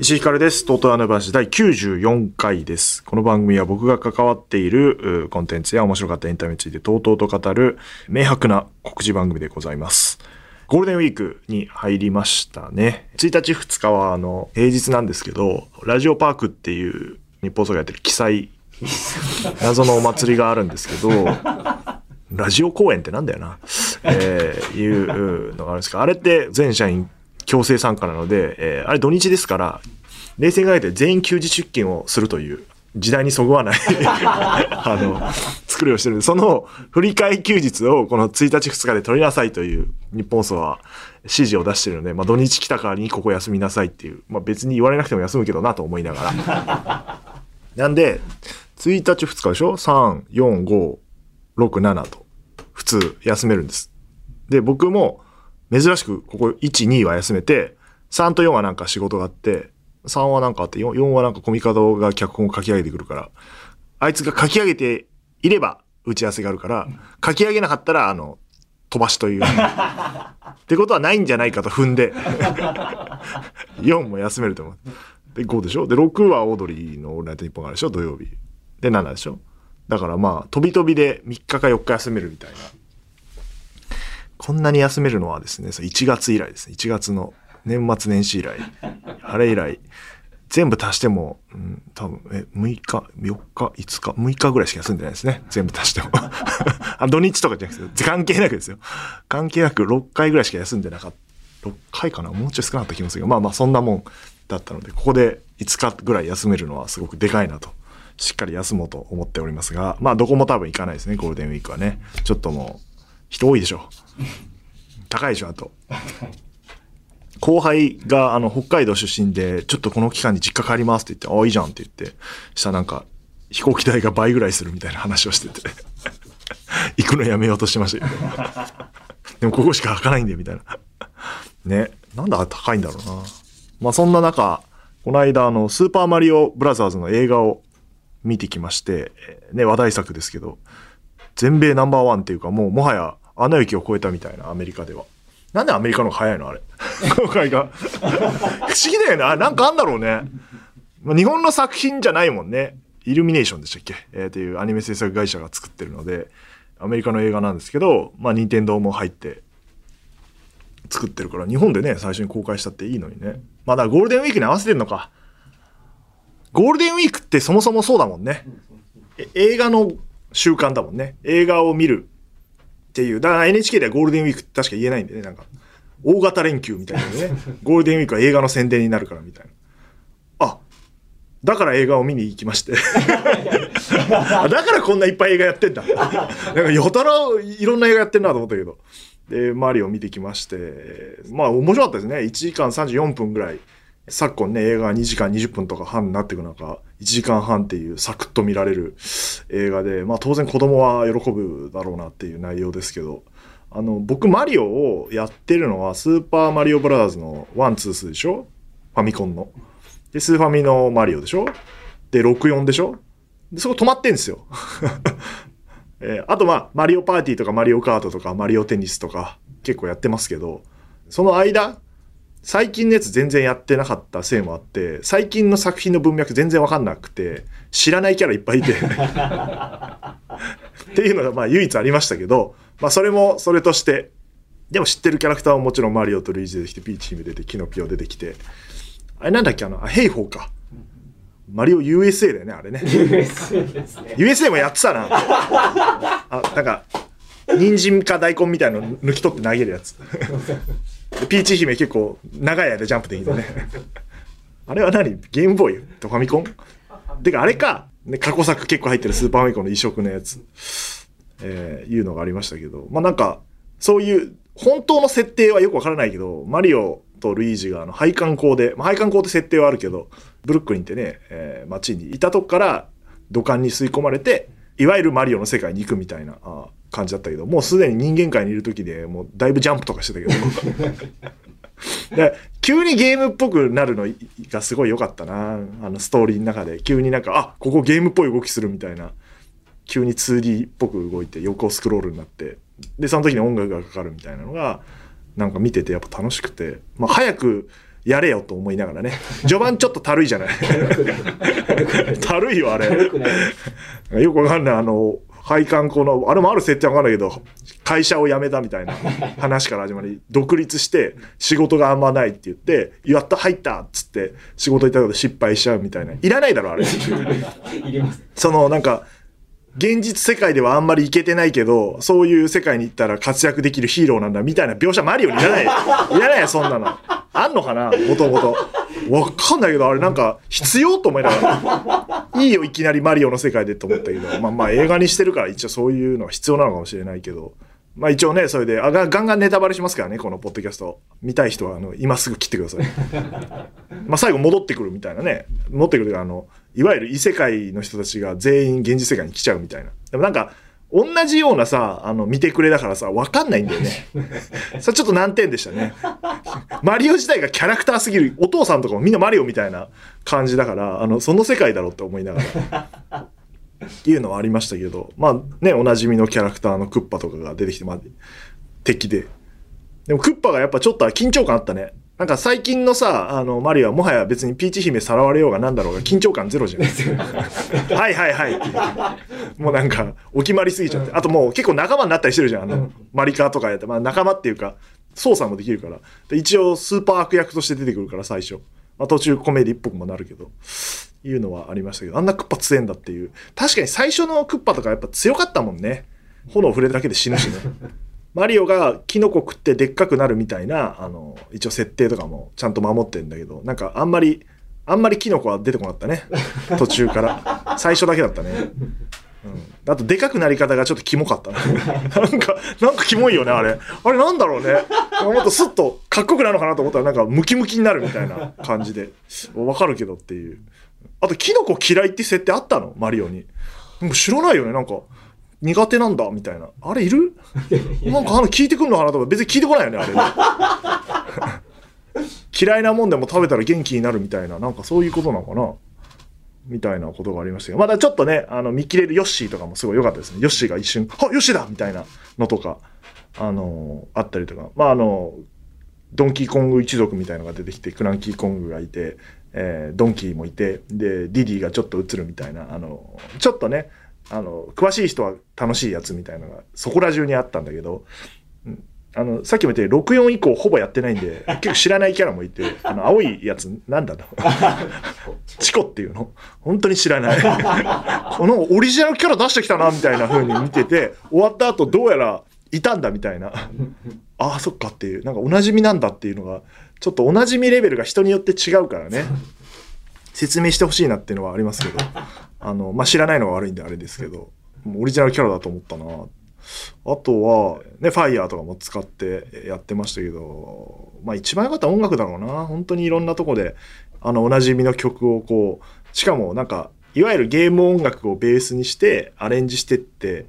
石井ひかるです。とうとうあの話第94回です。この番組は僕が関わっているコンテンツや面白かったエンタメについてとうとうと語る明白な告示番組でございます。ゴールデンウィークに入りましたね。1日2日はあの平日なんですけど、ラジオパークっていう日本総がやってる記載、謎のお祭りがあるんですけど、ラジオ公演ってなんだよな、えー、いうのがあるんですか。あれって全社員強制参加なので、えーあれ土日ですから、冷静に考えて全員休日出勤をするという時代にそぐわない あの、作りをしてるんで、その振り替え休日をこの1日2日で取りなさいという日本層は指示を出してるので、まあ土日来た代わりにここ休みなさいっていう、まあ別に言われなくても休むけどなと思いながら。なんで、1日2日でしょ ?3、4、5、6、7と普通休めるんです。で、僕も珍しくここ1、2は休めて、3と4はなんか仕事があって、3はなんかあって、4, 4はなんかコミカドが脚本を書き上げてくるから、あいつが書き上げていれば打ち合わせがあるから、書き上げなかったら、あの、飛ばしという。ってことはないんじゃないかと踏んで、4も休めると思う。で、5でしょ？で、6はオードリーのオールナイトニッポンがあるでしょ？土曜日。で、7でしょ？だからまあ、飛び飛びで3日か4日休めるみたいな。こんなに休めるのはですね、1月以来ですね。1月の年末年始以来。あれ以来、全部足しても、うん、多分、え、6日、4日、5日、6日ぐらいしか休んでないですね。全部足しても。あ土日とかじゃなくて、関係なくですよ。関係なく6回ぐらいしか休んでなかった。6回かな？もうちょい少なかった気もするけど、まあまあそんなもんだったので、ここで5日ぐらい休めるのはすごくでかいなと。しっかり休もうと思っておりますが、まあどこも多分行かないですね、ゴールデンウィークはね。ちょっともう、人多いでしょ。高いでしょ、あと。後輩があの北海道出身で、ちょっとこの期間に実家帰りますって言って、ああ、いいじゃんって言って、したらなんか、飛行機代が倍ぐらいするみたいな話をしてて、行くのやめようとしてましたけど。でもここしか開かないんで、みたいな。ね。なんだ高いんだろうな。まあそんな中、この間あの、スーパーマリオブラザーズの映画を見てきまして、ね、話題作ですけど、全米ナンバーワンっていうかもうもはやアナ雪を超えたみたいなアメリカでは。なんでアメリカの方が早いのあれ？公開が。不思議だよね。なんかあんだろうね。まあ日本の作品じゃないもんね。イルミネーションでしたっけ？えー、っていうアニメ制作会社が作ってるので、アメリカの映画なんですけど、まあ、任天堂も入って作ってるから、日本でね、最初に公開したっていいのにね。ま、だゴールデンウィークに合わせてんのか。ゴールデンウィークってそもそもそうだもんね。映画の習慣だもんね。映画を見るっていう。だから NHK ではゴールデンウィークって確か言えないんでね。なんか、大型連休みたいなね。ゴールデンウィークは映画の宣伝になるからみたいな。あ、だから映画を見に行きまして。あだからこんないっぱい映画やってんだ。なんかやたらいろんな映画やってんなと思ったけど。で、マリオ見てきまして、まあ面白かったですね。1時間34分ぐらい。昨今ね、映画が2時間20分とか半になっていく中、1時間半っていうサクッと見られる映画で、まあ当然子供は喜ぶだろうなっていう内容ですけど、あの、僕マリオをやってるのはスーパーマリオブラザーズの1、2、2でしょ？ファミコンの。で、スーファミのマリオでしょ？で、64でしょ？で、そこ止まってんですよ。えーあとまあ、マリオパーティーとかマリオカートとかマリオテニスとか結構やってますけど、その間、最近のやつ全然やってなかったせいもあって、最近の作品の文脈全然わかんなくて、知らないキャラいっぱいいて。っていうのがまあ唯一ありましたけど、まあそれもそれとして、でも知ってるキャラクターはもちろんマリオとルイージ出てきて、ピーチ姫出て、キノピオ出てきて、あれなんだっけあの、あヘイホーか。マリオ USA だよね、あれね。USA ですね。USA もやってたな。あ、なんか、人参か大根みたいの抜き取って投げるやつ。ピーチ姫結構長い間ジャンプできてね。あれは何？ゲームボーイ？とファミコン？てかあれか、ね、過去作結構入ってるスーパーファミコンの移植のやつ。えーいうのがありましたけど。まあなんか、そういう、本当の設定はよくわからないけど、マリオとルイージがあの配管工で、まあ、配管工って設定はあるけど、ブルックリンってね、えー街にいたとこから土管に吸い込まれて、いわゆるマリオの世界に行くみたいなあ感じだったけど、もうすでに人間界にいる時でもうだいぶジャンプとかしてたけど、で急にゲームっぽくなるのがすごい良かったな。あのストーリーの中で。急になんか、あ、ここゲームっぽい動きするみたいな。急に 2D っぽく動いて横スクロールになって。で、その時に音楽がかかるみたいなのが、なんか見ててやっぱ楽しくて。まあ早くやれよと思いながらね。序盤ちょっとたるいじゃない。たるいよ、あれ。よくわかんない。あの、配管この、あれもある設定わかんないけど、会社を辞めたみたいな話から始まり、独立して仕事があんまないって言って、やった、入ったっつって仕事行ったけど失敗しちゃうみたいな。いらないだろ、あれ。いります。その、なんか、現実世界ではあんまりいけてないけど、そういう世界に行ったら活躍できるヒーローなんだみたいな描写マリオにいらない。いらない、そんなの。あんのかな？もともと。わかんないけど、あれなんか必要と思いながら。いいよ、いきなりマリオの世界でと思ったけど、まあまあ映画にしてるから一応そういうのは必要なのかもしれないけど。まあ一応ね、それで、あガンガンネタバレしますからね、このポッドキャスト。見たい人は、あの、今すぐ切ってください。まあ最後戻ってくるみたいなね。戻ってくるあの、いわゆる異世界の人たちが全員現実世界に来ちゃうみたいな。でもなんか、同じようなさ、あの、見てくれだからさ、わかんないんだよね。それちょっと難点でしたね。マリオ自体がキャラクターすぎる。お父さんとかもみんなマリオみたいな感じだから、あの、その世界だろうって思いながら。いうのはありましたけど、まあね、おなじみのキャラクターのクッパとかが出てきて、まあ、敵で。でもクッパがやっぱちょっと緊張感あったね。なんか最近のさ、あの、マリオはもはや別にピーチ姫さらわれようがなんだろうが緊張感ゼロじゃん。はいはいはいっていう。もうなんか、お決まりすぎちゃって。あともう結構仲間になったりしてるじゃん。あの、マリカーとかやって。まあ仲間っていうか、操作もできるから。で一応スーパー悪役として出てくるから最初。まあ途中コメディっぽくもなるけど。いうのはありましたけど、あんなクッパ強えんだっていう。確かに最初のクッパとかやっぱ強かったもんね。炎触れるだけで死ぬしね。マリオがキノコ食ってでっかくなるみたいな、あの、一応設定とかもちゃんと守ってんだけど、なんかあんまり、あんまりキノコは出てこなかったね。途中から。最初だけだったね。うん。あと、でかくなり方がちょっとキモかったな。なんか、なんかキモいよね、あれ。あれなんだろうね。もっとスッとかっこよくなるのかなと思ったら、なんかムキムキになるみたいな感じで。わかるけどっていう。あと、キノコ嫌いって設定あったの？マリオに。もう知らないよね、なんか。苦手なんだみたいな。あれいる？なんかあの聞いてくんのかなとか別に聞いてこないよね、あれね。嫌いなもんでも食べたら元気になるみたいな、なんかそういうことなのかなみたいなことがありましたけど、まだちょっとね、あの、見切れるヨッシーとかもすごい良かったですね。ヨッシーが一瞬、あ、ヨッシーだみたいなのとか、あのあったりとか、まああの、ドンキーコング一族みたいのが出てきて、クランキーコングがいて、えードンキーもいて、で、ディディがちょっと映るみたいな、あの、ちょっとね、あの、詳しい人は楽しいやつみたいなのがそこら中にあったんだけど、うんあの、さっきも言ったように64以降ほぼやってないんで、結構知らないキャラもいて、あの、青いやつ、なんだろう。チコっていうの本当に知らない。このオリジナルキャラ出してきたな、みたいな風に見てて、終わった後どうやらいたんだみたいな。ああ、そっかっていう、なんかおなじみなんだっていうのが、ちょっとおなじみレベルが人によって違うからね。説明してほしいなっていうのはありますけど、あの、まあ、知らないのが悪いんであれですけど、オリジナルキャラだと思ったな。あとは、ね、ファイヤーとかも使ってやってましたけど、まあ一番良かった音楽だろうな。本当にいろんなとこで、あの、おなじみの曲をこう、しかもなんか、いわゆるゲーム音楽をベースにしてアレンジしてって、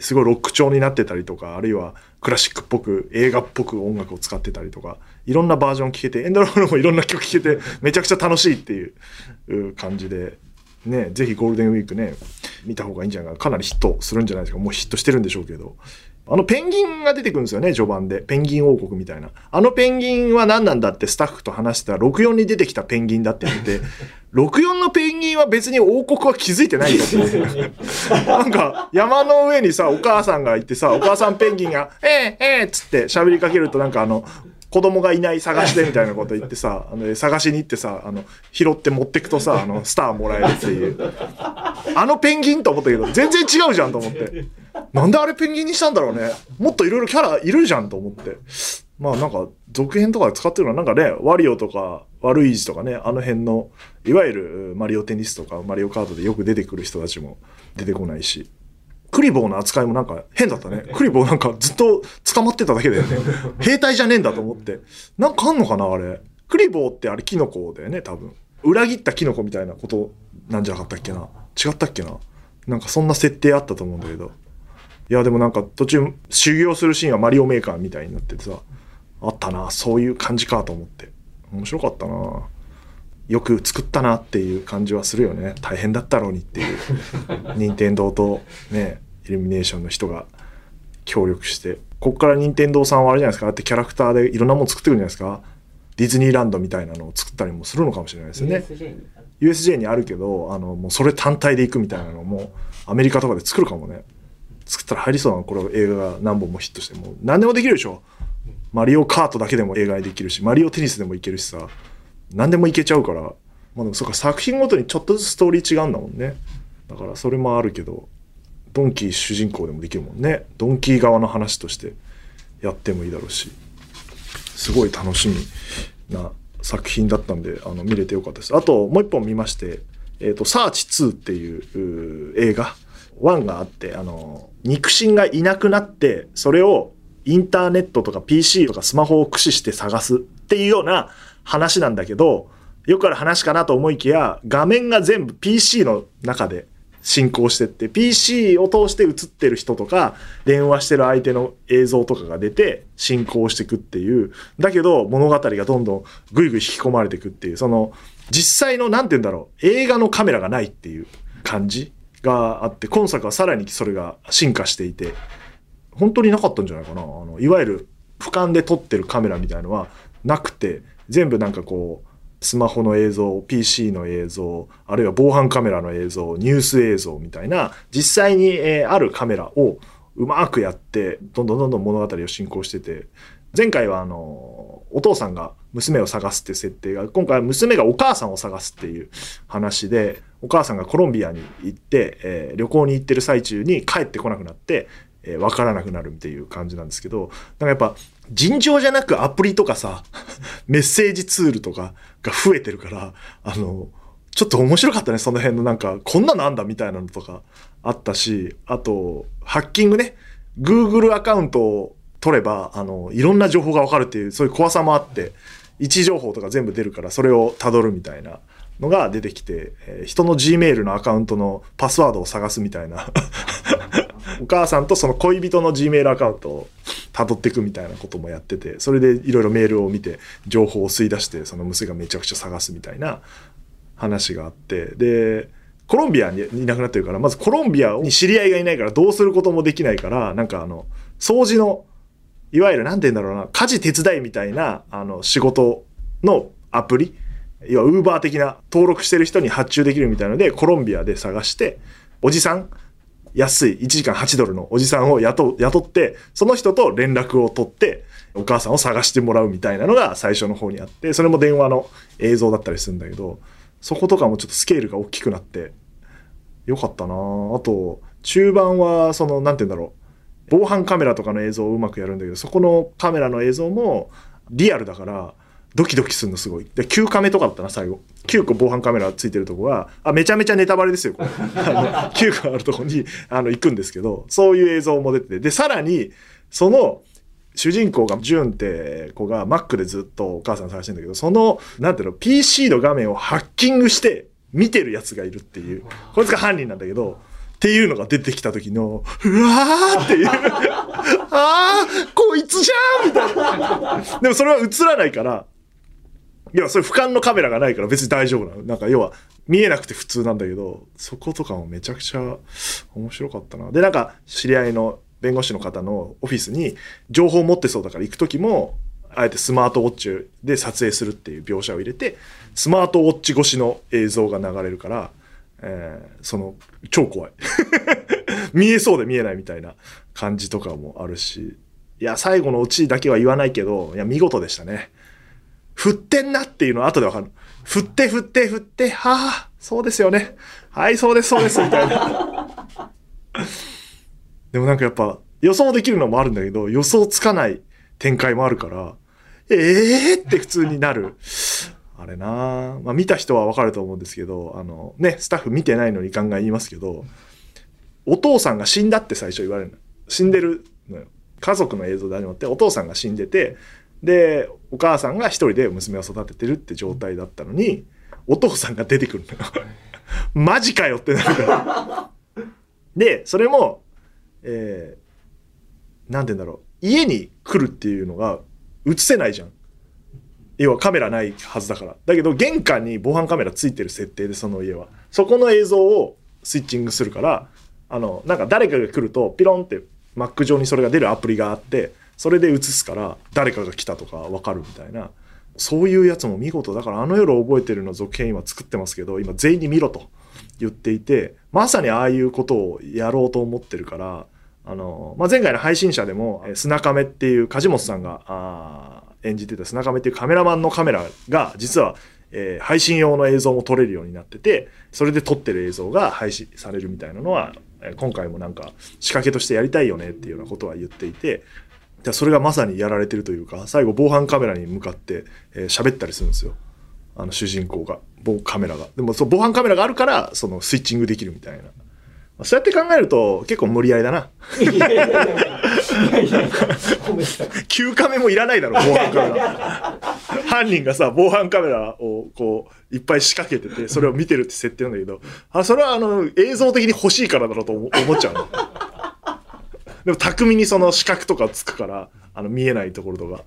すごいロック調になってたりとか、あるいはクラシックっぽく、映画っぽく音楽を使ってたりとか、いろんなバージョン聴けて、エンドロールもいろんな曲聴けて、めちゃくちゃ楽しいっていう感じで、ね、ぜひゴールデンウィークね、見た方がいいんじゃないかな。かなりヒットするんじゃないですか。もうヒットしてるんでしょうけど。あのペンギンが出てくるんですよね、序盤で。ペンギン王国みたいな。あのペンギンは何なんだってスタッフと話してたら、64に出てきたペンギンだって言って、64のペンギンは別に王国は気づいてないんだって。なんか、山の上にさ、お母さんがいてさ、お母さんペンギンが、ええええっつって喋りかけるとなんかあの、子供がいない探してみたいなこと言ってさ、あの探しに行ってさ、あの、拾って持ってくとさ、あの、スターもらえるっていう。あのペンギンと思ったけど、全然違うじゃんと思って。なんであれペンギンにしたんだろうね。もっといろいろキャラいるじゃんと思って。まあなんか、続編とかで使ってるのはなんかね、ワリオとか、ワルイージとかね、あの辺の、いわゆるマリオテニスとかマリオカートでよく出てくる人たちも出てこないし。クリボーの扱いもなんか変だったね。クリボーなんかずっと捕まってただけだよね。兵隊じゃねえんだと思って。なんかあんのかなあれ。クリボーってあれキノコだよね、多分。裏切ったキノコみたいなことなんじゃなかったっけな。違ったっけな。なんかそんな設定あったと思うんだけど。いやでもなんか途中修行するシーンはマリオメーカーみたいになっててさ、あったなそういう感じかと思って面白かったなよく作ったなっていう感じはするよね。大変だったろうにっていう。任天堂とねイルミネーションの人が協力して。ここから任天堂さんはあれじゃないですか。だってキャラクターでいろんなもの作ってくるんじゃないですか。ディズニーランドみたいなのを作ったりもするのかもしれないですよね。USJ に。あるけどあのもうそれ単体で行くみたいなのもアメリカとかで作るかもね。作ったら入りそうなの。これ映画が何本もヒットして。もう何でもできるでしょ。マリオカートだけでも映画にできるしマリオテニスでもいけるしさ何でもいけちゃうから。まあでもそうか作品ごとにちょっとずつストーリー違うんだもんね。だからそれもあるけどドンキー主人公でもできるもんね。ドンキー側の話としてやってもいいだろうし。すごい楽しみな作品だったんであの見れてよかったです。あともう一本見まして「えー、とサーチ2」っていう映画。1があってあの肉親がいなくなってそれをインターネットとか PC とかスマホを駆使して探すっていうような話なんだけどよくある話かなと思いきや画面が全部 PC の中で進行してって PC を通して映ってる人とか電話してる相手の映像とかが出て進行していくっていう。だけど物語がどんどんぐいぐい引き込まれていくっていう。その実際のなんて言うんだろう映画のカメラがないっていう。感じがあって今作はさらにそれが進化していて。本当になかったんじゃないかな。あのいわゆる俯瞰で撮ってるカメラみたいのはなくて全部なんかこうスマホの映像 PC の映像あるいは防犯カメラの映像ニュース映像みたいな実際に、えあるカメラをうまくやってどんどんどんどん物語を進行してて前回はあのお父さんが娘を探すって設定が今回は娘がお母さんを探すっていう話でお母さんがコロンビアに行って、えー旅行に行ってる最中に帰ってこなくなって、えー分からなくなるっていう感じなんですけどなんかやっぱ尋常じゃなくアプリとかさ メッセージツールとかが増えてるからあのちょっと面白かったねその辺のなんかこんなのあんだみたいなのとかあったしあとハッキングね Google アカウントを取ればあのいろんな情報がわかるっていうそういう怖さもあって位置情報とか全部出るからそれをたどるみたいなのが出てきて、えー人の Gmail のアカウントのパスワードを探すみたいな。お母さんとその恋人の Gmail アカウントを辿っていくみたいなこともやっててそれでいろいろメールを見て情報を吸い出してその娘がめちゃくちゃ探すみたいな話があってでコロンビアにいなくなってるからまずコロンビアに知り合いがいないからどうすることもできないからなんかあの掃除のいわゆる何て言うんだろうな家事手伝いみたいなあの仕事のアプリ要はウーバー的な登録してる人に発注できるみたいのでコロンビアで探しておじさん安い1時間8ドルのおじさんを雇雇ってその人と連絡を取ってお母さんを探してもらうみたいなのが最初の方にあってそれも電話の映像だったりするんだけどそことかもちょっとスケールが大きくなってよかったな。あと中盤はそのなんて言うんだろう。防犯カメラとかの映像をうまくやるんだけどそこのカメラの映像もリアルだからドキドキするのすごい。で9カメとかだったな最後。9個防犯カメラついてるとこがあめちゃめちゃネタバレですよこれ。あの9個あるとこにあの行くんですけどそういう映像も出てて。でさらにその主人公がジュンって子が Mac でずっとお母さん探してんだけどそのなんていうの PC の画面をハッキングして見てるやつがいるっていう。こいつが犯人なんだけどっていうのが出てきた時のうわーっていう。あーこいつじゃんみたいな。でもそれは映らないからいやそれ俯瞰のカメラがないから別に大丈夫なの。なんか要は見えなくて普通なんだけどそことかもめちゃくちゃ面白かったな。でなんか知り合いの弁護士の方のオフィスに情報を持ってそうだから行く時もあえてスマートウォッチで撮影するっていう描写を入れてスマートウォッチ越しの映像が流れるから、えーその超怖い。見えそうで見えないみたいな感じとかもあるし。いや最後のオチだけは言わないけどいや見事でしたね。振ってんなっていうのは後でわかる。振って振って振ってはあそうですよね。はいそうですそうですみたいな。でもなんかやっぱ予想できるのもあるんだけど予想つかない展開もあるからええー、って普通になる。あれな。まあ見た人はわかると思うんですけどあのねスタッフ見てないのにガンガン言いますけどお父さんが死んだって最初言われるの。死んでるのよ。家族の映像で始まってお父さんが死んでてでお母さんが一人で娘を育ててるって状態だったのにお父さんが出てくるのよマジかよってなるからでそれもえーなんて言うんだろう家に来るっていうのが映せないじゃん。要はカメラないはずだから。だけど玄関に防犯カメラついてる設定でその家は。そこの映像をスイッチングするから、あの、なんか誰かが来るとピロンって Mac 上にそれが出るアプリがあって、それで映すから誰かが来たとかわかるみたいな。そういうやつも見事だからあの夜覚えてるの続編今作ってますけど、今全員に見ろと言っていて、まさにああいうことをやろうと思ってるから、あの、まあ、前回の配信者でも、えー砂亀っていう梶本さんがあ演じてた砂亀っていうカメラマンのカメラが実は、えー配信用の映像も撮れるようになっててそれで撮ってる映像が配信されるみたいなのは、今回もなんか仕掛けとしてやりたいよねっていうようなことは言っていてでそれがまさにやられてるというか最後防犯カメラに向かってえー喋、ったりするんですよ。あの主人公が。防カメラが。でもそう防犯カメラがあるからそのスイッチングできるみたいな、まあそうやって考えると結構無理やりだな。9カメもいらないだろ防犯カメラ犯人がさ防犯カメラをこういっぱい仕掛けててそれを見てるって設定なんだけどあそれはあの映像的に欲しいからだろうと思っちゃうのでも巧みにその視覚とかつくからあの見えないところとか。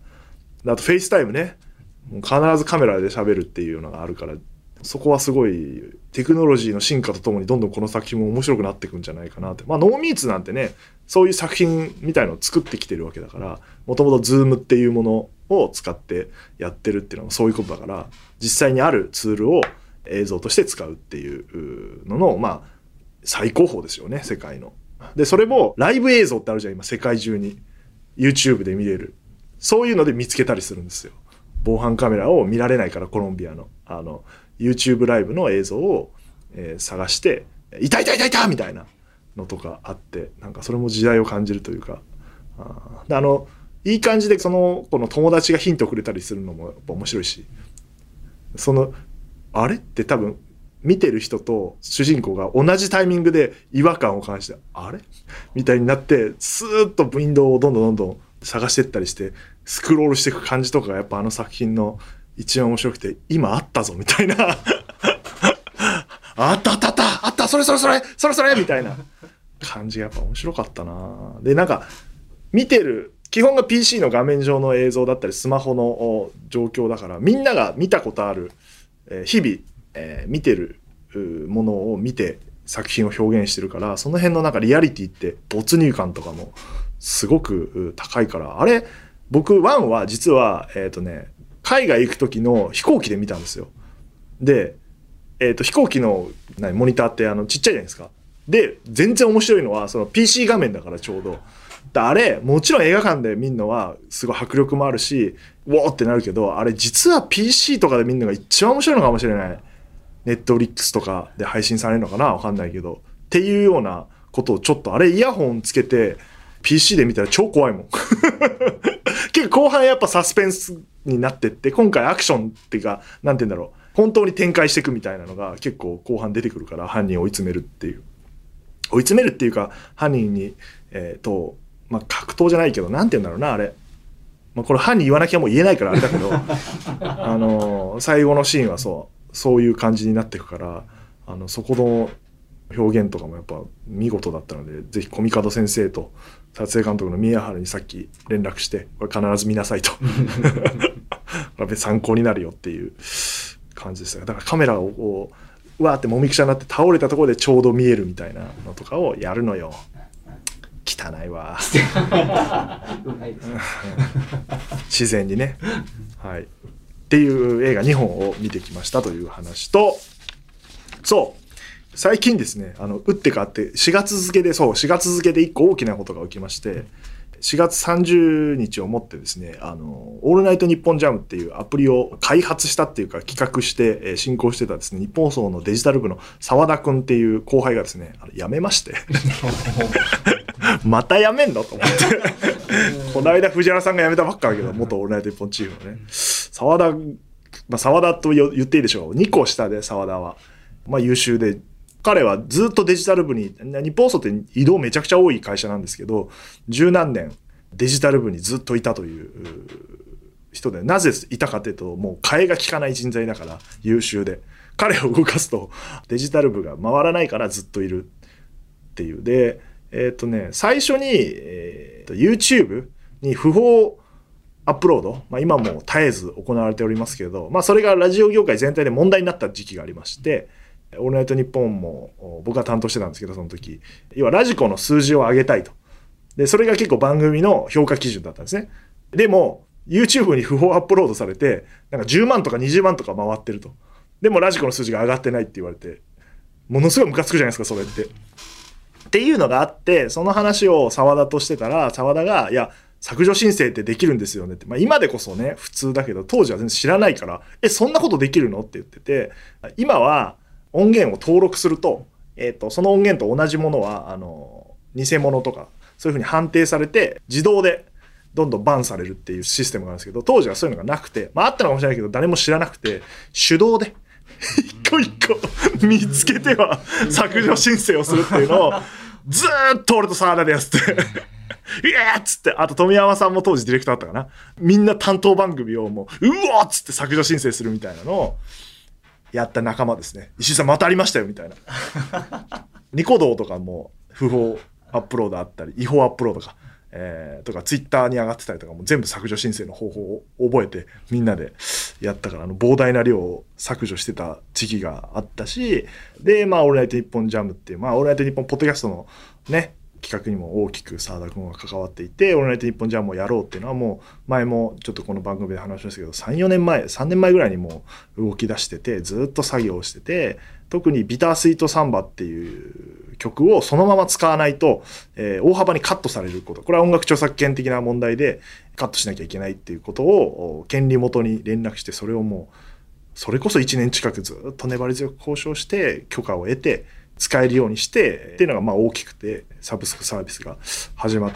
あとフェイスタイムね。もう必ずカメラで喋るっていうのがあるからそこはすごいテクノロジーの進化とともにどんどんこの作品も面白くなっていくんじゃないかなって。まあノーミーツなんてねそういう作品みたいのを作ってきてるわけだからもともとズームっていうものを使ってやってるっていうのはそういうことだから実際にあるツールを映像として使うっていうののまあ最高峰ですよね世界の。でそれもライブ映像ってあるじゃん今世界中に。YouTube で見れる。そういうので見つけたりするんですよ。防犯カメラを見られないからコロンビアの。あの YouTube ライブの映像を、えー探して「いたいたいたいた!」みたいなのとかあってなんかそれも時代を感じるというか。あであのいい感じでその子の友達がヒントくれたりするのもやっぱ面白いし。そのあれって多分見てる人と主人公が同じタイミングで違和感を感じてあれ？みたいになってスーッとウィンドウをどんどんどんどん探してったりしてスクロールしていく感じとかがやっぱあの作品の一番面白くて今あったぞみたいなあったあったあったあったそれそれそれそれそれみたいな感じがやっぱ面白かったなでなんか見てる基本が PC の画面上の映像だったりスマホの状況だからみんなが見たことある、えー日々、えー見てるものを見て作品を表現してるからその辺のなんかリアリティって没入感とかもすごく高いからあれ僕ワンは実はえっ、とね海外行く時の飛行機で見たんですよ。で、えー、と飛行機の何モニターってあのちっちゃいじゃないですか。で全然面白いのはその PC 画面だからちょうど。あれもちろん映画館で見るのはすごい迫力もあるしウォーってなるけどあれ実は PC とかで見るのが一番面白いのかもしれない。ネットフリックスとかで配信されるのかな？わかんないけど。っていうようなことをちょっとあれイヤホンつけて PC で見たら超怖いもん。結構後半やっぱサスペンスになってって今回アクションっていうかなんて言うんだろう本当に展開していくみたいなのが結構後半出てくるから犯人を追い詰めるっていう追い詰めるっていうか犯人にえっ、とまあ格闘じゃないけどなんて言うんだろうなあれ。まあ、これ犯人言わなきゃもう言えないからあれだけど あの最後のシーンはそうそういう感じになっていくからあのそこの表現とかもやっぱ見事だったのでぜひコミカド先生と撮影監督の宮原にさっき連絡してこれ必ず見なさいと。参考になるよっていう感じでしただからカメラをこううわーってもみくちゃになって倒れたところでちょうど見えるみたいなのとかをやるのよ。汚いわ。自然にね。はい。っていう映画2本を見てきましたという話と、そう。最近ですね、あの、打って変わって、4月付けで、そう、4月付けで1個大きなことが起きまして、4月30日をもってですね、あの、オールナイトニッポンジャムっていうアプリを開発したっていうか企画して、え進行してたですね、日本放送のデジタル部の澤田くんっていう後輩がですね、あの辞めまして。また辞めんの？と思って。この間藤原さんが辞めたばっかだけど、元オールナイトニッポンチームのね。澤田、まあ澤田と言っていいでしょう。2個下で澤田は。まあ優秀で、彼はずっとデジタル部に、日本放送って移動めちゃくちゃ多い会社なんですけど、十何年デジタル部にずっといたという人で、なぜいたかというと、もう替えが利かない人材だから、優秀で。彼を動かすとデジタル部が回らないからずっといるっていう。で、えっ、とね、最初に、えーと YouTube に不法アップロード、まあ、今も絶えず行われておりますけど、まあ、それがラジオ業界全体で問題になった時期がありまして、オールナイトニッポンも僕が担当してたんですけど、その時。要はラジコの数字を上げたいと。で、それが結構番組の評価基準だったんですね。でも、YouTube に不法アップロードされて、なんか10万とか20万とか回ってると。でもラジコの数字が上がってないって言われて、ものすごいムカつくじゃないですか、それって。っていうのがあって、その話を澤田としてたら、澤田が、いや、削除申請ってできるんですよねって。まあ今でこそね、普通だけど、当時は全然知らないから、え、そんなことできるのって言ってて、今は音源を登録すると、えっ、と、その音源と同じものは、あの、偽物とか、そういうふうに判定されて、自動でどんどんバンされるっていうシステムがあるんですけど、当時はそういうのがなくて、まああったのかもしれないけど、誰も知らなくて、手動で、一個一個見つけては削除申請をするっていうのを、ずーっと俺と沢田でやってて、イエーっつって、あと富山さんも当時ディレクターだったかな。みんな担当番組をもう、うおーっつって削除申請するみたいなのを、やった仲間ですね。石井さんまたありましたよ、みたいな。ニコ動とかも不法アップロードあったり、違法アップロードか。えーとか、ツイッターに上がってたりとかも全部削除申請の方法を覚えて、みんなでやったから、あの、膨大な量を削除してた時期があったし、で、まあ、オールナイトニッポンジャムっていう、まあ、オールナイトニッポンポッドキャストのね、企画にも大きく澤田君が関わっていて、オールナイトニッポンジャムをやろうっていうのはもう、前もちょっとこの番組で話しましたけど、3、4年前、3年前ぐらいにもう動き出してて、ずっと作業をしてて、特にビタースイートサンバっていう曲をそのまま使わないと、えー大幅にカットされること。これは音楽著作権的な問題でカットしなきゃいけないっていうことを、権利元に連絡して、それをもう、それこそ1年近くずっと粘り強く交渉して許可を得て使えるようにしてっていうのがまあ大きくてサブスクサービスが始まっ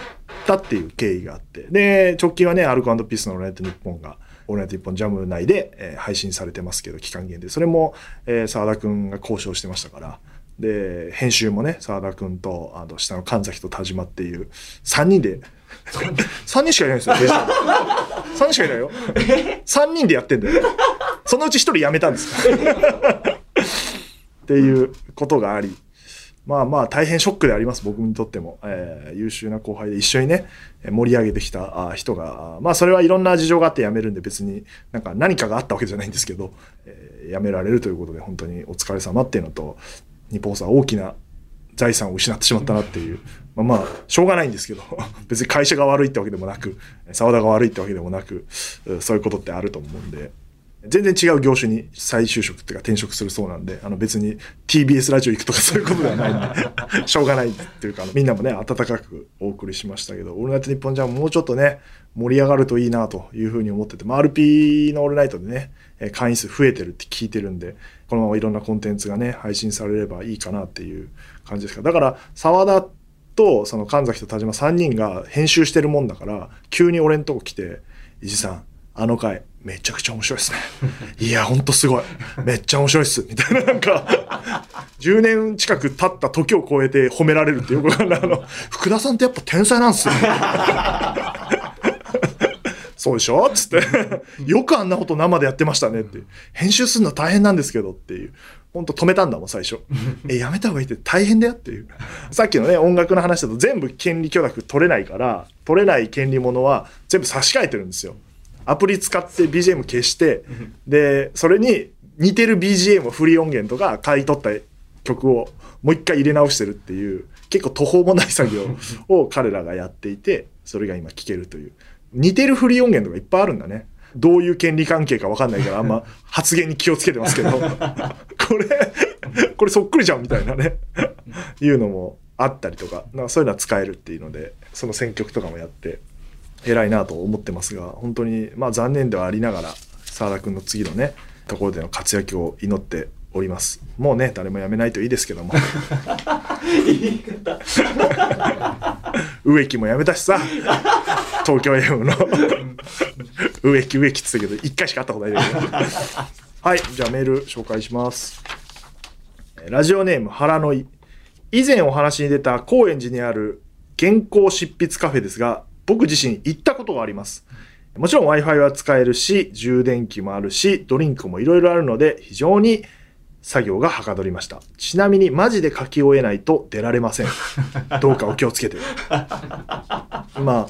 たっていう経緯があってで直近はねアルコピースのオールナイトニッポンがオールナイトニッポンジャム内で、えー配信されてますけど期間限定。それもえー澤、田くんが交渉してましたから。で編集もね澤田くんとあの下の神崎と田島っていう3人で 3人しかいないんですよベース3人しかいないよ。3人でやってんだよ。そのうち1人辞めたんです。よ っていうことがありまあまあ大変ショックであります僕にとっても、えー優秀な後輩で一緒にね盛り上げてきた人がまあそれはいろんな事情があって辞めるんで別になんか何かがあったわけじゃないんですけど、えー辞められるということで本当にお疲れ様っていうのと日本さん大きな財産を失ってしまったなっていう、まあまあ、しょうがないんですけど、別に会社が悪いってわけでもなく、沢田が悪いってわけでもなく、そういうことってあると思うんで、全然違う業種に再就職っていうか転職するそうなんで、あの別に TBS ラジオ行くとか そういうことではないんで、しょうがないっていうか、みんなもね、温かくお送りしましたけど、オールナイトニッポンジャムもうちょっとね、盛り上がるといいなというふうに思ってて、まあ、RP のオールナイトでね、会員数増えてるって聞いてるんで、このままいろんなコンテンツがね、配信されればいいかなっていう感じですか。だから、沢田とその神崎と田島3人が編集してるもんだから、急に俺んとこ来て、伊地さん、あの回、めちゃくちゃ面白いですね。いや、ほんとすごい。めっちゃ面白いっす。みたいな、なんか、10年近く経った時を超えて褒められるってよくわかんない。あの、福田さんってやっぱ天才なんすよ。そうでしょつって。よくあんなこと生でやってましたねって。編集するの大変なんですけどっていう。ほんと止めたんだもん、最初。え、やめた方がいいって大変だよっていう。さっきのね、音楽の話だと全部権利許諾取れないから、取れない権利ものは全部差し替えてるんですよ。アプリ使って BGM 消して、で、それに似てる BGM をフリー音源とか買い取った曲をもう一回入れ直してるっていう、結構途方もない作業 を彼らがやっていて、それが今聞けるという。似てるフリー音源とかいっぱいあるんだね。どういう権利関係かわかんないから、あんま 発言に気をつけてますけど、これ、これそっくりじゃんみたいなね、いうのもあったりとか、なんかそういうのは使えるっていうので、その選曲とかもやって、偉いなと思ってますが、本当に、まあ残念ではありながら、澤田君の次のね、ところでの活躍を祈っております。もうね、誰も辞めないといいですけども。植木も辞めたしさ、東京 FM の植木植木って言ってたけど、一回しか会ったことないけど。はい、じゃあメール紹介します。えーラジオネーム原の井。以前お話に出た高円寺にある原稿執筆カフェですが、僕自身行ったことがあります。もちろん Wi-Fi は使えるし、充電器もあるし、ドリンクもいろいろあるので、非常に作業がはかどりました。ちなみにマジで書き終えないと出られません。どうかお気をつけて。まあ、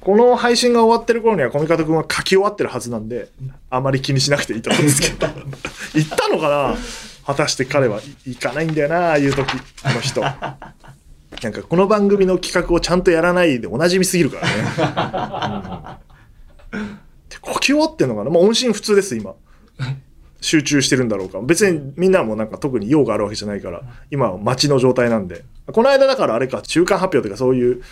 この配信が終わってる頃にはコミカド君は書き終わってるはずなんで、あまり気にしなくていいと思うんですけど。行ったのかな？果たして彼はい行かないんだよな、ああいう時、この人。なんかこの番組の企画をちゃんとやらないでおなじみすぎるからね。うん、で書き終わってんのかな？まあ音信不通です、今。集中してるんだろうか。別にみんなもなんか特に用があるわけじゃないから、今は待ちの状態なんで。この間だからあれか、中間発表とかそういう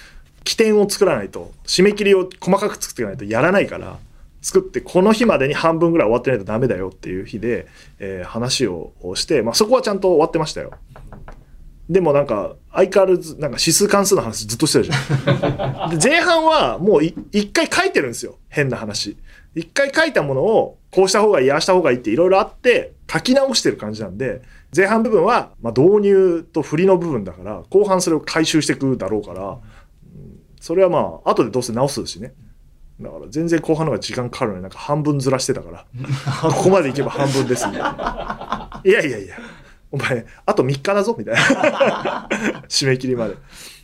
起点を作らないと、締め切りを細かく作っていかないとやらないから、作ってこの日までに半分ぐらい終わってないとダメだよっていう日で、えー話をして、まあそこはちゃんと終わってましたよ。でもなんか、相変わらず、なんか指数関数の話ずっとしてるじゃん。で前半はもうい一回書いてるんですよ。変な話。一回書いたものを、こうした方がいい、ああした方がいいっていろいろあって、書き直してる感じなんで、前半部分は、まあ、導入と振りの部分だから、後半それを回収していくだろうから、うんそれはまあ、後でどうせ直すしね。だから全然後半の方が時間かかるのになんか半分ずらしてたから、ここまでいけば半分ですみたいな。いやいやいや、お前、あと3日だぞみたいな。締め切りまで。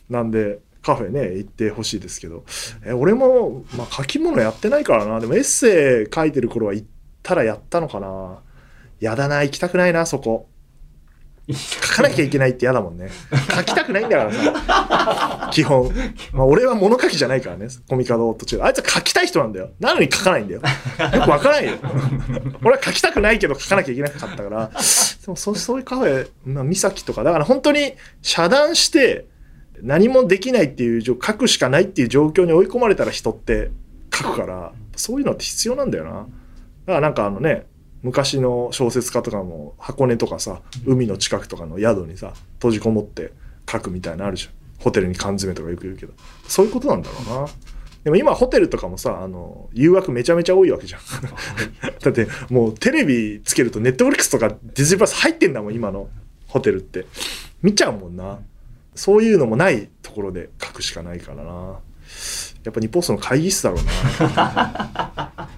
なんで、カフェね、行ってほしいですけど。え、俺も、まあ、書き物やってないからな。でもエッセイ書いてる頃は行ったらやったのかな。やだな、行きたくないな、そこ。書かなきゃいけないって嫌だもんね。書きたくないんだからさ。基本。まあ、俺は物書きじゃないからね。コミカド途中。あいつは書きたい人なんだよ。なのに書かないんだよ。よくわからんよ。俺は書きたくないけど書かなきゃいけなかったから。でもそそういうカフェ、まあ、三崎とか、だから本当に遮断して何もできないっていう、書くしかないっていう状況に追い込まれたら人って書くから、そういうのって必要なんだよな。だからなんかあのね、昔の小説家とかも箱根とかさ、海の近くとかの宿にさ、閉じこもって書くみたいなのあるじゃん。ホテルに缶詰とかよく言うけど。そういうことなんだろうな。でも今ホテルとかもさ、あの、誘惑めちゃめちゃ多いわけじゃん。だってもうテレビつけるとネットフリックスとかディズニープラス入ってんだもん、今のホテルって。見ちゃうもんな。そういうのもないところで書くしかないからな。やっぱ日本ストの会議室だろうな。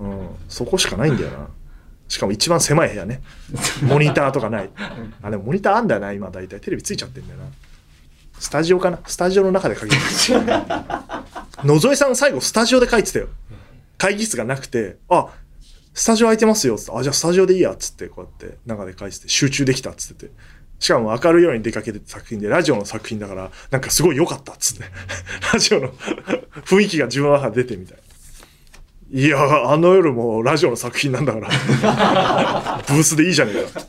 うん、そこしかないんだよな。しかも一番狭い部屋ね。モニターとかない。あ、でもモニターあんだよな、今大体。テレビついちゃってんだよな。スタジオかな？スタジオの中で書ける。野添さん最後スタジオで書いてたよ。会議室がなくて、あ、スタジオ空いてますよ、つって。あ、じゃあスタジオでいいや、つって、こうやって中で書いてて、集中できた、つってて。しかも明るいように出かけてた作品で、ラジオの作品だから、なんかすごい良かった、つって。ラジオの雰囲気が自分の中で出てみたい。いや、あの夜もラジオの作品なんだから。ブースでいいじゃねえか。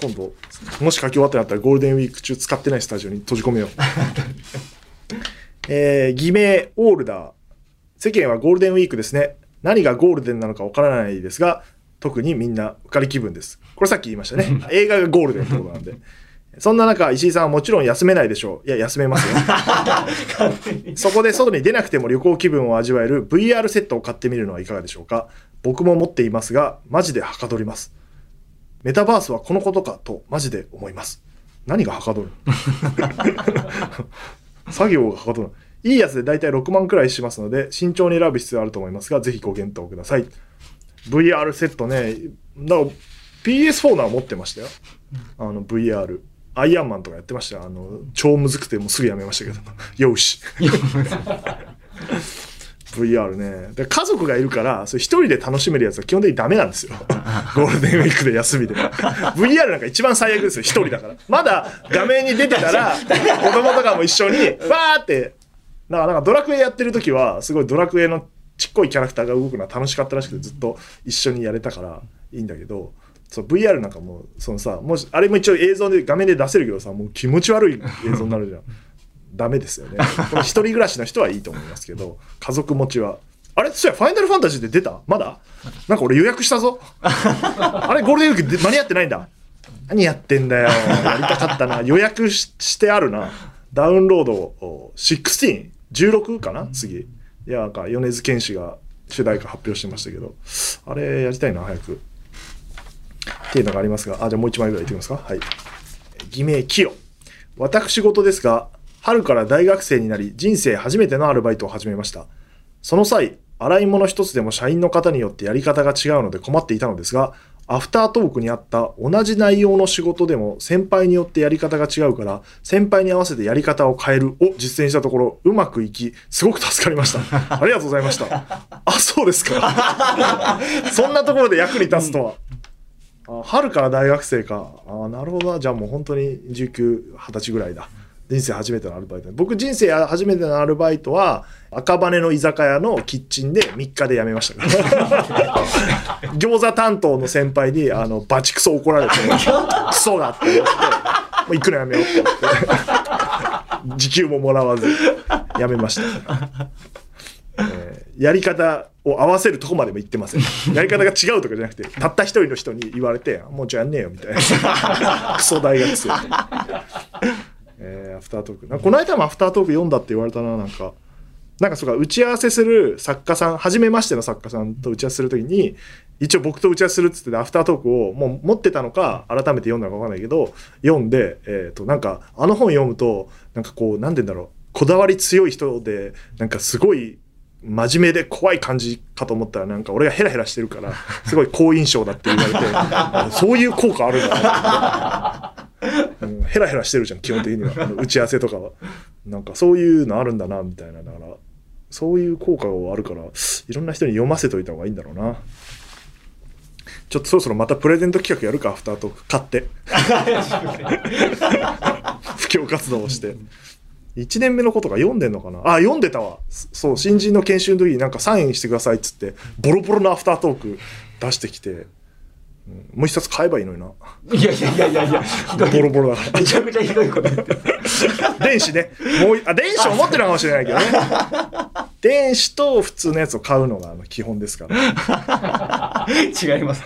今度、もし書き終わってなったらゴールデンウィーク中使ってないスタジオに閉じ込めよう。えー、偽名オールダー。世間はゴールデンウィークですね。何がゴールデンなのかわからないですが、特にみんな浮かれ気分です。これさっき言いましたね。映画がゴールデンってことなんで。そんな中、石井さんはもちろん休めないでしょう。いや、休めますよ。そこで外に出なくても旅行気分を味わえる VR セットを買ってみるのはいかがでしょうか。僕も持っていますが、マジではかどります。メタバースはこのことかとマジで思います。何がはかどる 作業がはかどるいいやつでだいたい6万くらいしますので、慎重に選ぶ必要あると思いますが、ぜひご検討ください。VR セットね、だから PS4 のは持ってましたよ。あの VR。アイアンマンとかやってましたよ。あの、超むずくてもうすぐやめましたけど。よし。VR ね。で家族がいるから、それ一人で楽しめるやつは基本的にダメなんですよ。ゴールデンウィークで休みで。VR なんか一番最悪ですよ、一人だから。まだ画面に出てたら、子供とかも一緒に、わーって、だからなんかドラクエやってる時は、すごいドラクエのちっこいキャラクターが動くのは楽しかったらしくて、ずっと一緒にやれたからいいんだけど、そう VR なんかもう、そのさ、もし、あれも一応映像で画面で出せるけどさ、もう気持ち悪い映像になるじゃん。ダメですよね。この一人暮らしの人はいいと思いますけど、家族持ちは。あれ？そうや、ファイナルファンタジーって出た？まだ？なんか俺予約したぞ。あれゴールデンウィークで間に合ってないんだ。何やってんだよ。やりたかったな。予約ししてあるな。ダウンロードを 16?16 かな？次。いや、なんか米津玄師が主題歌発表してましたけど、あれやりたいな、早く。っていうのがありますが、あ、じゃあもう一枚ぐらいいってみますか。はい。偽名、キヨ。私事ですが、春から大学生になり、人生初めてのアルバイトを始めました。その際、洗い物一つでも社員の方によってやり方が違うので困っていたのですが、アフタートークにあった同じ内容の仕事でも先輩によってやり方が違うから、先輩に合わせてやり方を変えるを実践したところ、うまくいき、すごく助かりました。ありがとうございました。あ、そうですか。そんなところで役に立つとは。あ春から大学生か。あなるほど。じゃあもう本当に19、20歳ぐらいだ。人生初めてのアルバイト。僕人生初めてのアルバイトは赤羽の居酒屋のキッチンで3日で辞めましたから。餃子担当の先輩にあのバチクソ怒られて、クソがって言って、もう行くのやめようって言って、時給ももらわず辞めました。えーやり方を合わせるとこまでも行ってません。やり方が違うとかじゃなくて、たった一人の人に言われて、もうじゃねえよみたいな。クソ大学生。えーアフタートーク。この間もアフタートーク読んだって言われたな、なんか。なんかそうか、打ち合わせする作家さん、初めましての作家さんと打ち合わせするときに、一応僕と打ち合わせするっつっててアフタートークをもう持ってたのか、改めて読んだのかわかんないけど、読んで、えっ、と、なんか、あの本読むと、なんかこう、なんて言うんだろう、こだわり強い人で、なんかすごい、真面目で怖い感じかと思ったらなんか俺がヘラヘラしてるから すごい好印象だって言われてあそういう効果あるんだなうんヘラヘラしてるじゃん基本的には。打ち合わせとかは。なんかそういうのあるんだなみたいな。だからそういう効果があるからいろんな人に読ませといた方がいいんだろうな。ちょっとそろそろまたプレゼント企画やるかアフタートーク。買って。布教活動をして1年目のことが読んでんのかな？あ読んでたわそう新人の研修の時になんかサインしてくださいっつってボロボロのアフタートーク出してきて、うんもう一冊買えばいいのにないやいやいやいやいや。ボロボロだめちゃくちゃひどいこと言ってる。電子ね。もう、あ、電子を持ってるのかもしれないけどね。電子と普通のやつを買うのが基本ですから。違います。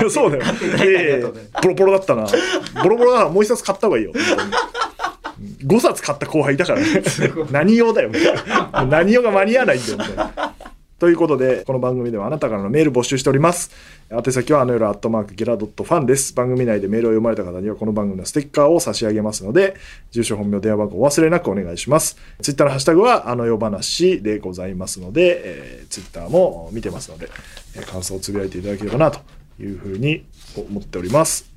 違うそうだよ。買っていただいてありがとうございボロボロだったな。ボロボロだからもう一冊買った方がいいよ。5冊買った後輩いたからね。何用だよ、みたいな。何用が間に合わないんだよ、みたいな。ということで、この番組ではあなたからのメール募集しております。宛先はあの夜アットマークゲラドットファンです。番組内でメールを読まれた方にはこの番組のステッカーを差し上げますので、住所、本名、電話番号お忘れなくお願いします。ツイッターのハッシュタグはあの夜話でございますので、えー、ツイッターも見てますので、えー感想をつぶやいていただければなというふうに思っております。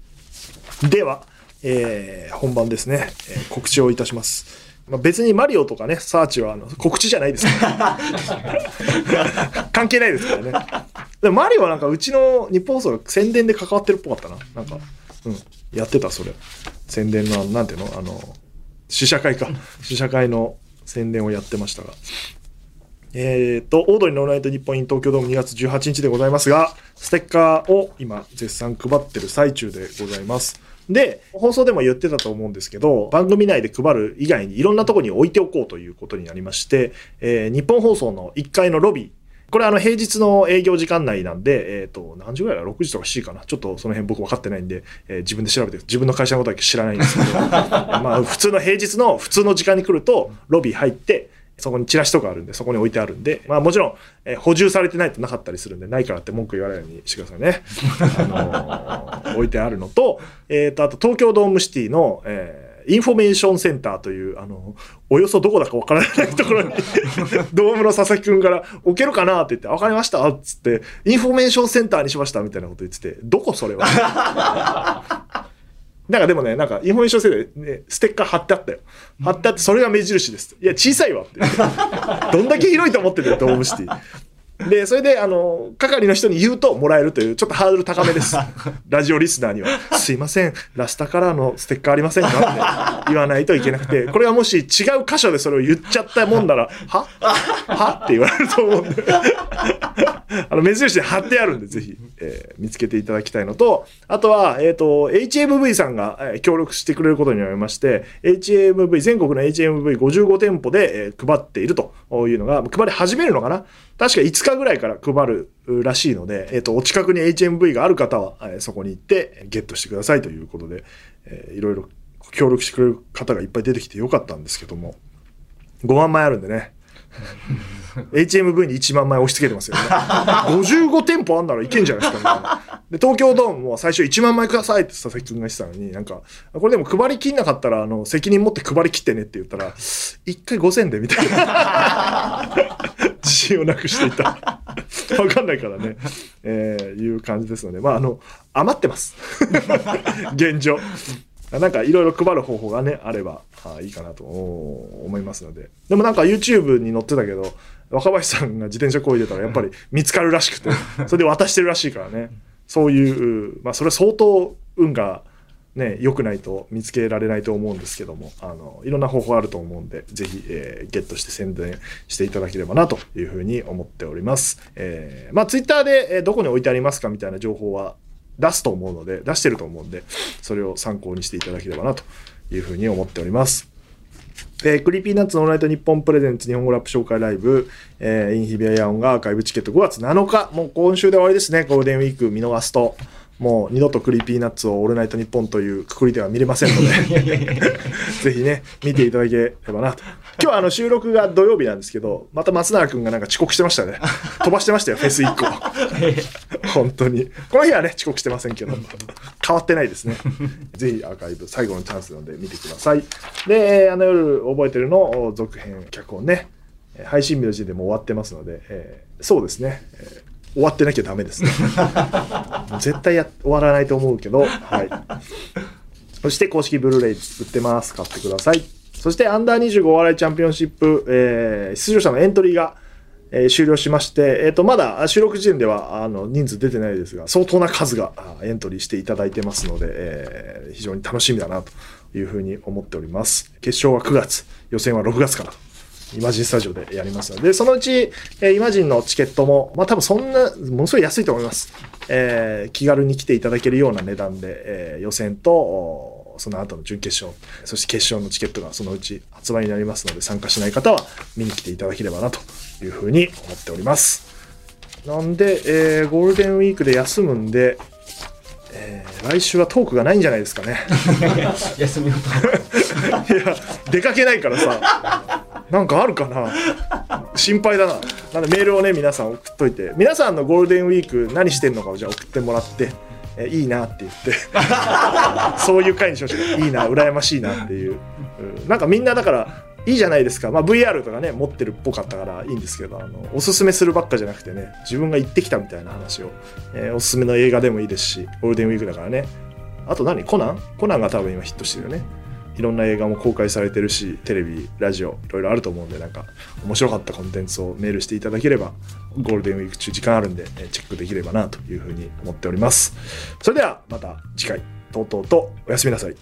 では、えー本番ですね、えー告知をいたします。まあ、別にマリオとかね、サーチはあの告知じゃないですから。関係ないですからね。でもマリオはなんかうちの日本放送が宣伝で関わってるっぽかったな。なんか、うん、やってた、それ。宣伝の、なんていうの？あの、試写会か。試写会の宣伝をやってましたが。えっ、と、オードリーのオールナイトニッポンイン東京ドーム2月18日でございますが、ステッカーを今絶賛配ってる最中でございます。で、放送でも言ってたと思うんですけど、番組内で配る以外にいろんなところに置いておこうということになりまして、えー日本放送の1階のロビー、これあの平日の営業時間内なんで、えっ、と、何時ぐらいだ ?6 時とか7時かな？ちょっとその辺僕分かってないんで、えー自分で調べて、自分の会社のことだけ知らないんですけど、まあ普通の平日の普通の時間に来ると、ロビー入って、そこにチラシとかあるんで、そこに置いてあるんで、まあもちろん、えー補充されてないとなかったりするんで、ないからって文句言わないようにしてくださいね。あのー置いてあるのと、えっ、と、あと東京ドームシティの、えーインフォメーションセンターという、あの、およそどこだかわからないところに、ドームの佐々木くんから、置けるかなって言って、わかりましたっつって、インフォメーションセンターにしましたみたいなこと言ってて、どこそれは？なんかでもね、なんかインフォメーションセンターで、ね、ステッカー貼ってあったよ。貼ってあって、それが目印です。いや、小さいわって。どんだけ広いと思ってるよ、ドームシティ。で、それで、あの、係の人に言うともらえるという、ちょっとハードル高めです。ラジオリスナーには。すいません、ラスタカラーのステッカーありませんか？って言わないといけなくて、これがもし違う箇所でそれを言っちゃったもんなら、は？は？って言われると思うんで。あの、目印で貼ってあるんで、ぜひ、えー見つけていただきたいのと、あとは、えっ、と、HMV さんが、えー協力してくれることになりまして、HMV、全国の HMV55 店舗で、えー配っているというのが、配り始めるのかな？確か5日ぐらいから配るらしいので、えっ、と、お近くに HMV がある方は、えーそこに行ってゲットしてくださいということで、えーいろいろ協力してくれる方がいっぱい出てきてよかったんですけども、5万枚あるんでね。HMV に1万枚押し付けてますよね。55店舗あんならいけんじゃないですかみたいな。で、東京ドームも最初1万枚くださいって佐々木くんが言ってたのに、なんか、これでも配りきんなかったら、あの、責任持って配りきってねって言ったら、1回5000でみたいな。自信をなくしていた。わかんないからね。えー、いう感じですので、まあ、あの、余ってます。現状。なんかいろいろ配る方法がね、あればあいいかなと思いますので。でもなんか YouTube に載ってたけど、若林さんが自転車こいでたらやっぱり見つかるらしくて、それで渡してるらしいからね。そういう、まあそれは相当運がね、良くないと見つけられないと思うんですけども、あの、いろんな方法あると思うんで、ぜひ、えーゲットして宣伝していただければなというふうに思っております。えーまあ、ツイッターで、えどこに置いてありますかみたいな情報は出すと思うので、出してると思うんで、それを参考にしていただければなというふうに思っております。えークリーピーナッツのオールナイトニッポンプレゼンツ日本語ラップ紹介ライブ、えー in 日比谷野音がアーカイブチケット5月7日、もう今週で終わりですね、ゴールデンウィーク見逃すと、もう二度とクリーピーナッツをオールナイトニッポンというくくりでは見れませんので、ぜひね、見ていただければなと。今日はあの収録が土曜日なんですけど、また松永くんがなんか遅刻してましたね。飛ばしてましたよ、フェス1個。本当に。この日はね、遅刻してませんけど、変わってないですね。ぜひアーカイブ、最後のチャンスなので見てください。で、えーあの夜覚えてるの続編、脚本ね、えー配信日の時点でもう終わってますので、えーそうですね、えー終わってなきゃダメですね。絶対や終わらないと思うけど、はい。そして公式ブルーレイ売ってます。買ってください。そしてアンダー25お笑いチャンピオンシップ、えー出場者のエントリーが、えー終了しまして、えっ、と、まだ収録時点ではあの人数出てないですが、相当な数があエントリーしていただいてますので、えー非常に楽しみだなというふうに思っております。決勝は9月、予選は6月からと。イマジンスタジオでやりますので、そのうち、えーイマジンのチケットも、まあ多分そんな、ものすごい安いと思います。えー気軽に来ていただけるような値段で、えー予選と、おその後の準決勝、そして決勝のチケットがそのうち発売になりますので、参加しない方は見に来ていただければなというふうに思っております。なんで、えーゴールデンウィークで休むんで、えー来週はトークがないんじゃないですかね。休み いや、出かけないからさ、なんかあるかな？心配だな。なんでメールをね、皆さん送っといて、皆さんのゴールデンウィーク何してんのかをじゃあ送ってもらって、えいいなって言って、そういう回にしましょう。いいな、羨ましいなっていう。うんなんかみんなだから、いいじゃないですか。まあ VR とかね、持ってるっぽかったからいいんですけど、あの、おすすめするばっかじゃなくてね、自分が行ってきたみたいな話を、えーおすすめの映画でもいいですし、ゴールデンウィークだからね。あと何？コナン？コナンが多分今ヒットしてるよね。いろんな映画も公開されてるし、テレビ、ラジオ、いろいろあると思うんで、なんか、面白かったコンテンツをメールしていただければ、ゴールデンウィーク中時間あるんで、チェックできればなというふうに思っております。それでは、また次回、とうとうとおやすみなさい。「